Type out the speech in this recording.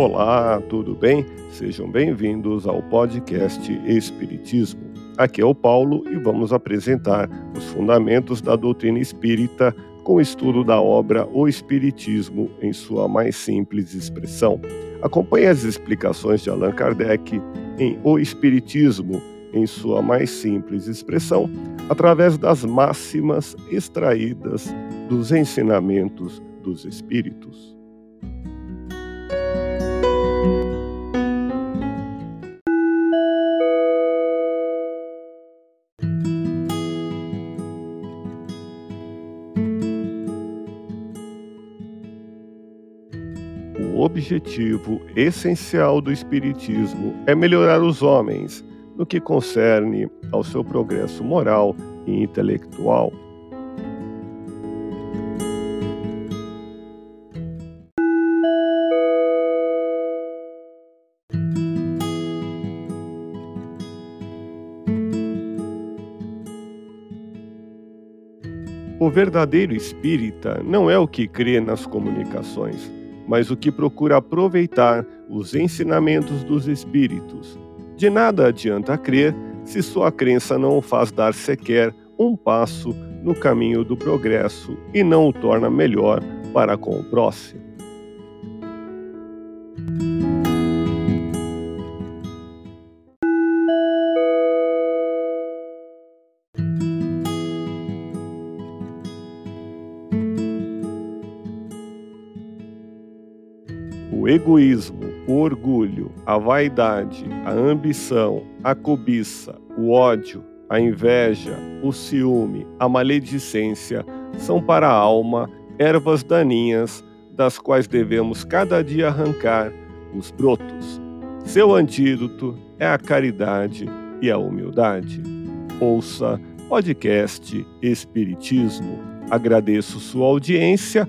Olá, tudo bem? Sejam bem-vindos ao podcast Espiritismo. Aqui é o Paulo e vamos apresentar os fundamentos da doutrina espírita com o estudo da obra O Espiritismo em sua mais simples expressão. Acompanhe as explicações de Allan Kardec em O Espiritismo em sua mais simples expressão, através das máximas extraídas dos ensinamentos dos Espíritos. O objetivo essencial do Espiritismo é melhorar os homens no que concerne ao seu progresso moral e intelectual. O verdadeiro espírita não é o que crê nas comunicações, mas o que procura aproveitar os ensinamentos dos espíritos. De nada adianta crer se sua crença não o faz dar sequer um passo no caminho do progresso e não o torna melhor para com o próximo. O egoísmo, o orgulho, a vaidade, a ambição, a cobiça, o ódio, a inveja, o ciúme, a maledicência são para a alma ervas daninhas das quais devemos cada dia arrancar os brotos. Seu antídoto é a caridade e a humildade. Ouça podcast Espiritismo. Agradeço sua audiência